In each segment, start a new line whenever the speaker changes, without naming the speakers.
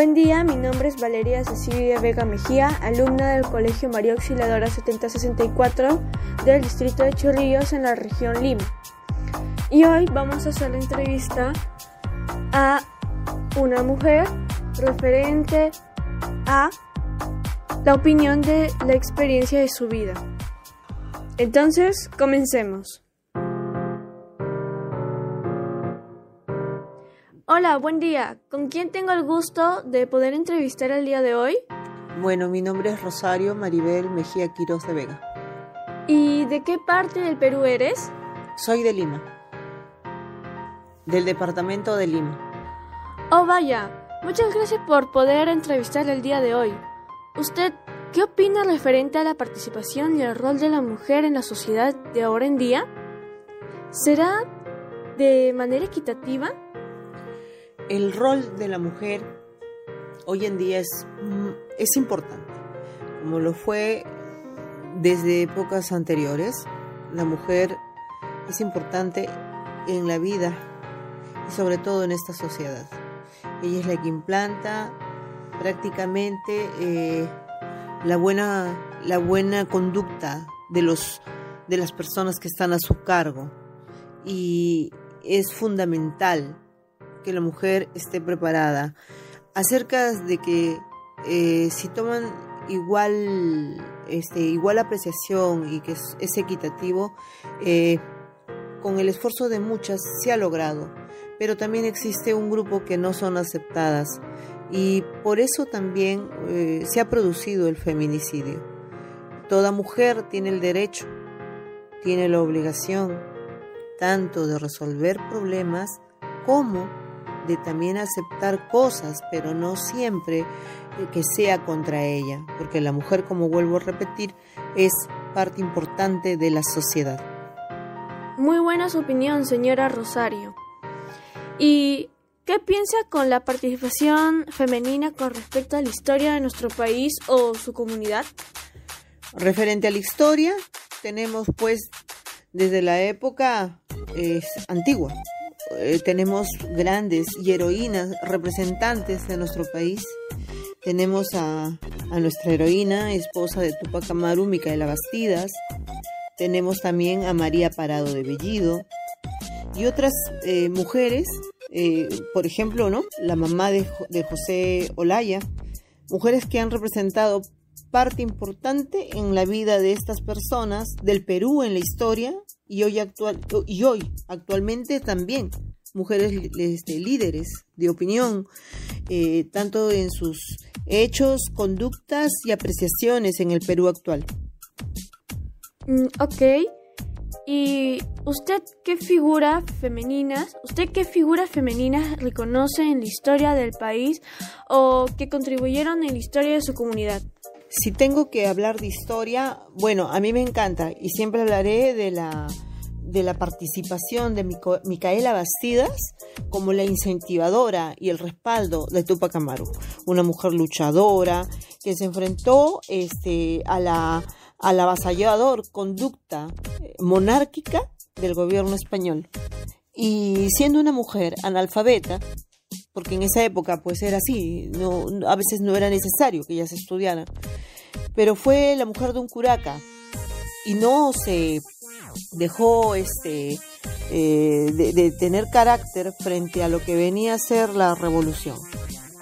Buen día, mi nombre es Valeria Cecilia Vega Mejía, alumna del Colegio María Auxiliadora 7064 del distrito de Chorrillos en la región Lima. Y hoy vamos a hacer la entrevista a una mujer referente a la opinión de la experiencia de su vida. Entonces, comencemos. Hola, buen día. ¿Con quién tengo el gusto de poder entrevistar el día de hoy?
Bueno, mi nombre es Rosario Maribel Mejía Quiroz de Vega.
¿Y de qué parte del Perú eres?
Soy de Lima, del departamento de Lima.
Oh, vaya. Muchas gracias por poder entrevistar el día de hoy. ¿Usted qué opina referente a la participación y el rol de la mujer en la sociedad de ahora en día? ¿Será de manera equitativa?
El rol de la mujer hoy en día es, mm, es importante, como lo fue desde épocas anteriores. La mujer es importante en la vida y sobre todo en esta sociedad. Ella es la que implanta prácticamente eh, la, buena, la buena conducta de, los, de las personas que están a su cargo y es fundamental que la mujer esté preparada, acerca de que eh, si toman igual, este, igual apreciación y que es, equitativo, eh, con el esfuerzo de muchas se ha logrado, pero también existe un grupo que no son aceptadas y por eso también eh, se ha producido el feminicidio. Toda mujer tiene el derecho, tiene la obligación tanto de resolver problemas como de también aceptar cosas, pero no siempre eh, que sea contra ella, porque la mujer, como vuelvo a repetir, es parte importante de la sociedad.
Muy buena su opinión, señora Rosario. ¿Y qué piensa con la participación femenina con respecto a la historia de nuestro país o su comunidad?
Referente a la historia, tenemos pues desde la época antigua, eh, tenemos grandes y heroínas representantes de nuestro país. Tenemos a, nuestra heroína, esposa de Tupac Amaru, Micaela Bastidas. Tenemos también a María Parado de Bellido y otras eh, mujeres, eh, por ejemplo, ¿no? la mamá de, de José Olaya, mujeres que han representado parte importante en la vida de estas personas, del Perú en la historia y hoy, actual, y hoy actualmente también mujeres este, líderes de opinión, eh, tanto en sus hechos, conductas y apreciaciones en el Perú actual.
Mm, ok. ¿Y usted qué figuras femeninas, usted qué figuras femeninas reconoce en la historia del país o que contribuyeron en la historia de su comunidad?
Si tengo que hablar de historia, bueno, a mí me encanta y siempre hablaré de la, de la participación de Micaela Bastidas como la incentivadora y el respaldo de Tupac Amaru, una mujer luchadora que se enfrentó este, a la a la avasallador conducta eh, monárquica del gobierno español. Y siendo una mujer analfabeta, porque en esa época pues era así, no, a veces no era necesario que ella se estudiara, pero fue la mujer de un curaca y no se dejó este eh, de, tener carácter frente a lo que venía a ser la revolución.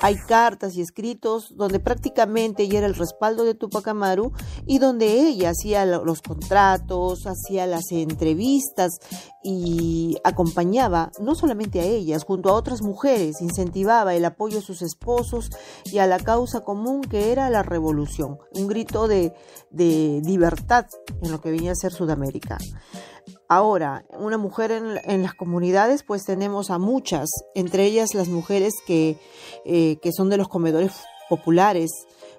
Hay cartas y escritos donde prácticamente ella era el respaldo de Tupac Amaru y donde ella hacía los contratos, hacía las entrevistas y acompañaba no solamente a ellas, junto a otras mujeres, incentivaba el apoyo a sus esposos y a la causa común que era la revolución, un grito de, de libertad en lo que venía a ser Sudamérica. Ahora, una mujer en, las comunidades, pues tenemos a muchas, entre ellas las mujeres que, eh, que son de los comedores populares,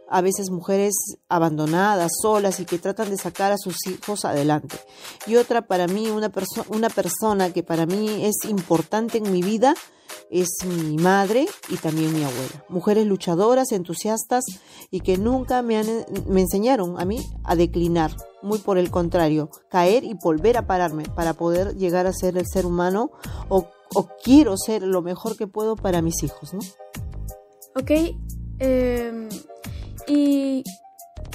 a veces mujeres abandonadas, solas y que tratan de sacar a sus hijos adelante. Y otra para mí, una, una persona que para mí es importante en mi vida, es mi madre y también mi abuela. Mujeres luchadoras, entusiastas y que nunca me, me enseñaron a mí a declinar. Muy por el contrario, caer y volver a pararme para poder llegar a ser el ser humano o, quiero ser lo mejor que puedo para mis hijos, ¿no?
Ok, em, ¿y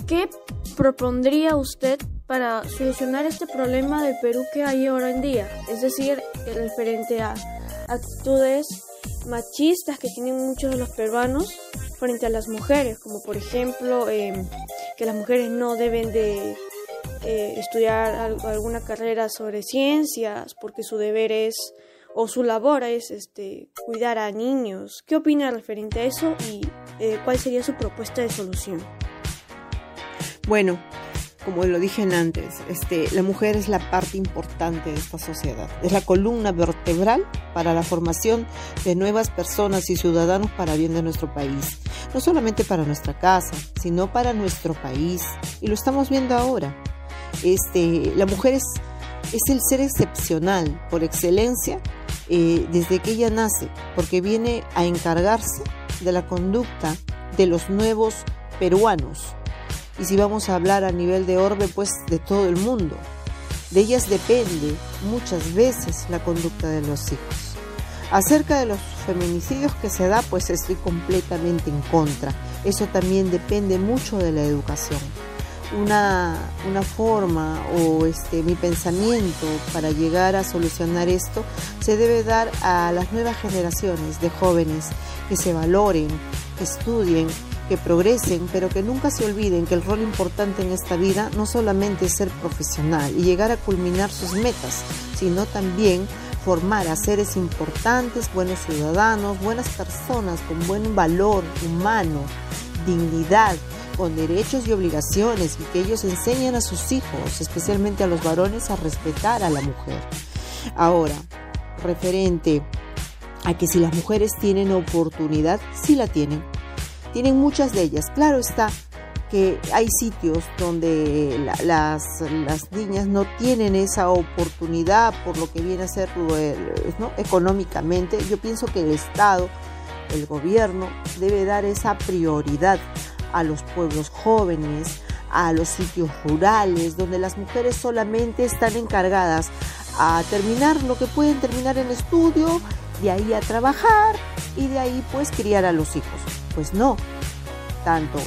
qué propondría usted para solucionar este problema de Perú que hay ahora en día? Es decir, referente a actitudes machistas que tienen muchos de los peruanos frente a las mujeres, como por ejemplo em, que las mujeres no deben de eh, estudiar alguna carrera sobre ciencias porque su deber es o su labor es este, cuidar a niños. ¿Qué opina referente a eso eh, cuál sería su propuesta de solución?
Bueno, como lo dije antes, este, la mujer es la parte importante de esta sociedad, es la columna vertebral para la formación de nuevas personas y ciudadanos para bien de nuestro país, no solamente para nuestra casa, sino para nuestro país, y lo estamos viendo ahora. Este, la mujer es, es el ser excepcional por excelencia eh, desde que ella nace, porque viene a encargarse de la conducta de los nuevos peruanos. Y si vamos a hablar a nivel de orbe, pues de todo el mundo. De ellas depende muchas veces la conducta de los hijos. Acerca de los feminicidios que se da, pues estoy completamente en contra. Eso también depende mucho de la educación una, una forma o este, mi pensamiento para llegar a solucionar esto se debe dar a las nuevas generaciones de jóvenes que se valoren, que estudien, que progresen, pero que nunca se olviden que el rol importante en esta vida no solamente es ser profesional y llegar a culminar sus metas, sino también formar a seres importantes, buenos ciudadanos, buenas personas con buen valor humano, dignidad, con derechos y obligaciones y que ellos enseñen a sus hijos, especialmente a los varones, a respetar a la mujer. Ahora, referente a que si las mujeres tienen oportunidad, sí la tienen. Tienen muchas de ellas. Claro está que hay sitios donde las, las, niñas no tienen esa oportunidad por lo que viene a ser ¿no? económicamente. Yo pienso que el Estado, el gobierno, debe dar esa prioridad a los pueblos jóvenes, a los sitios rurales, donde las mujeres solamente están encargadas a terminar lo que pueden terminar en estudio, de ahí a trabajar y de ahí pues criar a los hijos. Pues no, tanto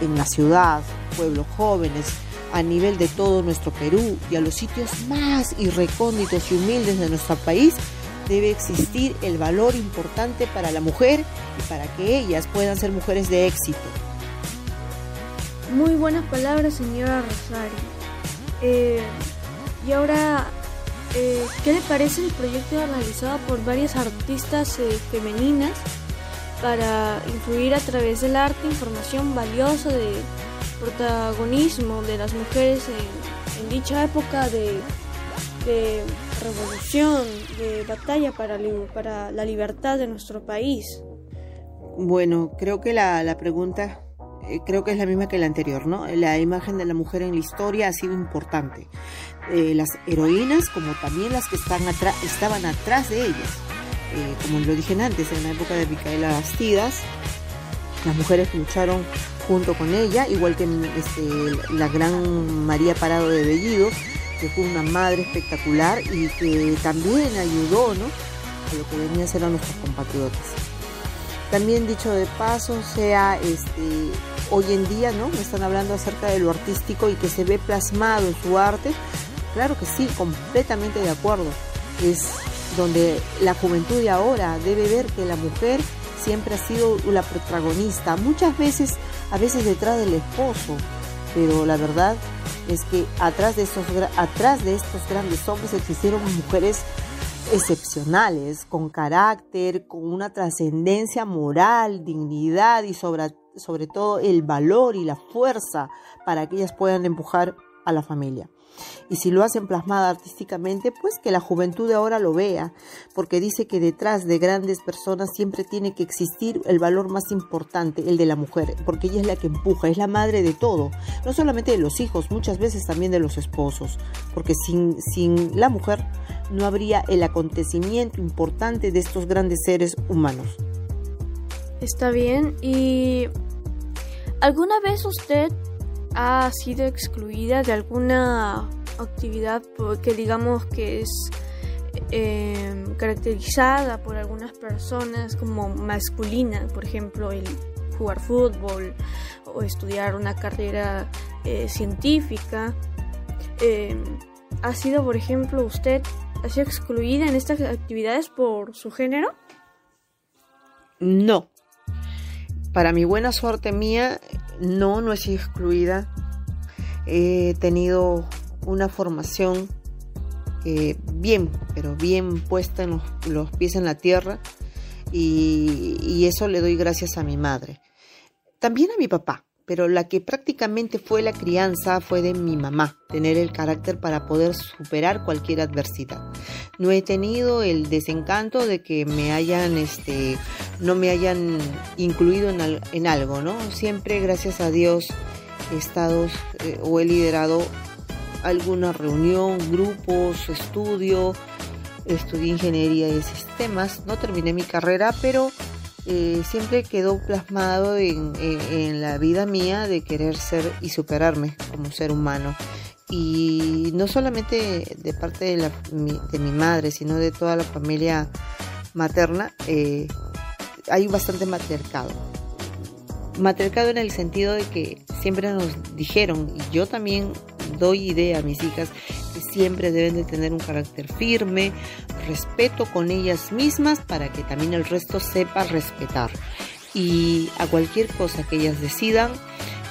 en la ciudad, pueblos jóvenes, a nivel de todo nuestro Perú y a los sitios más irrecónditos y humildes de nuestro país, debe existir el valor importante para la mujer y para que ellas puedan ser mujeres de éxito.
Muy buenas palabras, señora Rosario. Eh, y ahora, eh, ¿qué le parece el proyecto realizado por varias artistas eh, femeninas para influir a través del arte información valiosa de protagonismo de las mujeres en, dicha época de, revolución, de batalla para, la libertad de nuestro país?
Bueno, creo que la, pregunta creo que es la misma que la anterior, ¿no? La imagen de la mujer en la historia ha sido importante. Eh, las heroínas, como también las que están estaban atrás de ellas. Eh, como lo dije antes, en la época de Micaela Bastidas, las mujeres lucharon junto con ella, igual que este, la gran María Parado de Bellido, que fue una madre espectacular y que también ayudó ¿no? a lo que venía a ser a nuestros compatriotas. También dicho de paso, sea este, hoy en día, ¿no? Me están hablando acerca de lo artístico y que se ve plasmado en su arte. Claro que sí, completamente de acuerdo. Es donde la juventud de ahora debe ver que la mujer siempre ha sido la protagonista, muchas veces, a veces detrás del esposo, pero la verdad es que atrás de estos, atrás de estos grandes hombres existieron mujeres excepcionales, con carácter, con una trascendencia moral, dignidad y sobre, sobre todo el valor y la fuerza para que ellas puedan empujar a la familia. Y si lo hacen plasmada artísticamente, pues que la juventud de ahora lo vea, porque dice que detrás de grandes personas siempre tiene que existir el valor más importante, el de la mujer, porque ella es la que empuja, es la madre de todo, no solamente de los hijos, muchas veces también de los esposos, porque sin, sin la mujer no habría el acontecimiento importante de estos grandes seres humanos.
Está bien, y ¿alguna vez usted ha sido excluida de alguna actividad que digamos que es em, caracterizada por algunas personas como masculina, por ejemplo, el jugar fútbol o estudiar una carrera eh, científica. Em, ¿Ha sido, por ejemplo, usted ha sido excluida en estas actividades por su género?
No. Para mi buena suerte mía, no, no he sido excluida. He tenido una formación eh, bien, pero bien puesta en los, pies en la tierra y, eso le doy gracias a mi madre. También a mi papá, pero la que prácticamente fue la crianza fue de mi mamá, tener el carácter para poder superar cualquier adversidad. No he tenido el desencanto de que me hayan, este, no me hayan incluido en, algo, ¿no? Siempre, gracias a Dios, he estado eh, o he liderado alguna reunión, grupos, estudio. Estudié ingeniería de sistemas, no terminé mi carrera, pero eh, siempre quedó plasmado en, la vida mía de querer ser y superarme como ser humano. Y no solamente de parte de, mi madre, sino de toda la familia materna, eh, hay bastante matriarcado. Matriarcado en el sentido de que siempre nos dijeron, y yo también doy idea a mis hijas que siempre deben de tener un carácter firme, respeto con ellas mismas para que también el resto sepa respetar. Y a cualquier cosa que ellas decidan,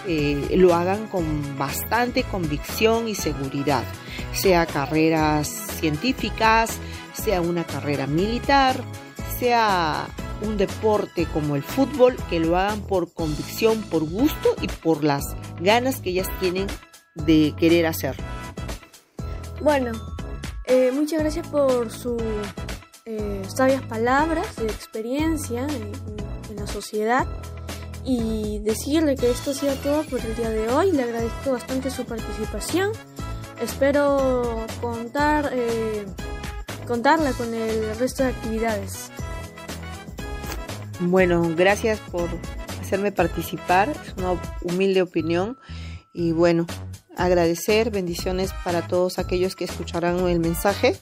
eh, lo hagan con bastante convicción y seguridad, sea carreras científicas, sea una carrera militar, sea un deporte como el fútbol, que lo hagan por convicción, por gusto y por las ganas que ellas tienen de querer hacer.
Bueno, eh, muchas gracias por sus eh, sabias palabras de experiencia en, la sociedad y decirle que esto ha sido todo por el día de hoy. Le agradezco bastante su participación. Espero contar, eh, contarla con el resto de actividades.
Bueno, gracias por hacerme participar. Es una humilde opinión. Y bueno, agradecer, bendiciones para todos aquellos que escucharán el mensaje.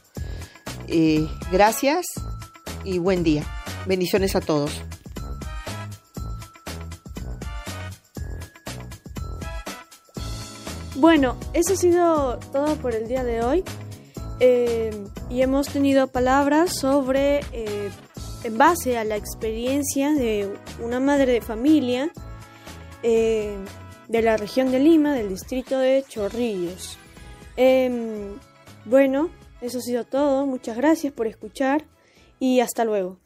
Eh, gracias y buen día. Bendiciones a todos.
Bueno, eso ha sido todo por el día de hoy. Eh, y hemos tenido palabras sobre, eh, en base a la experiencia de una madre de familia, de la región de Lima, del distrito de Chorrillos. Em, bueno, eso ha sido todo. Muchas gracias por escuchar y hasta luego.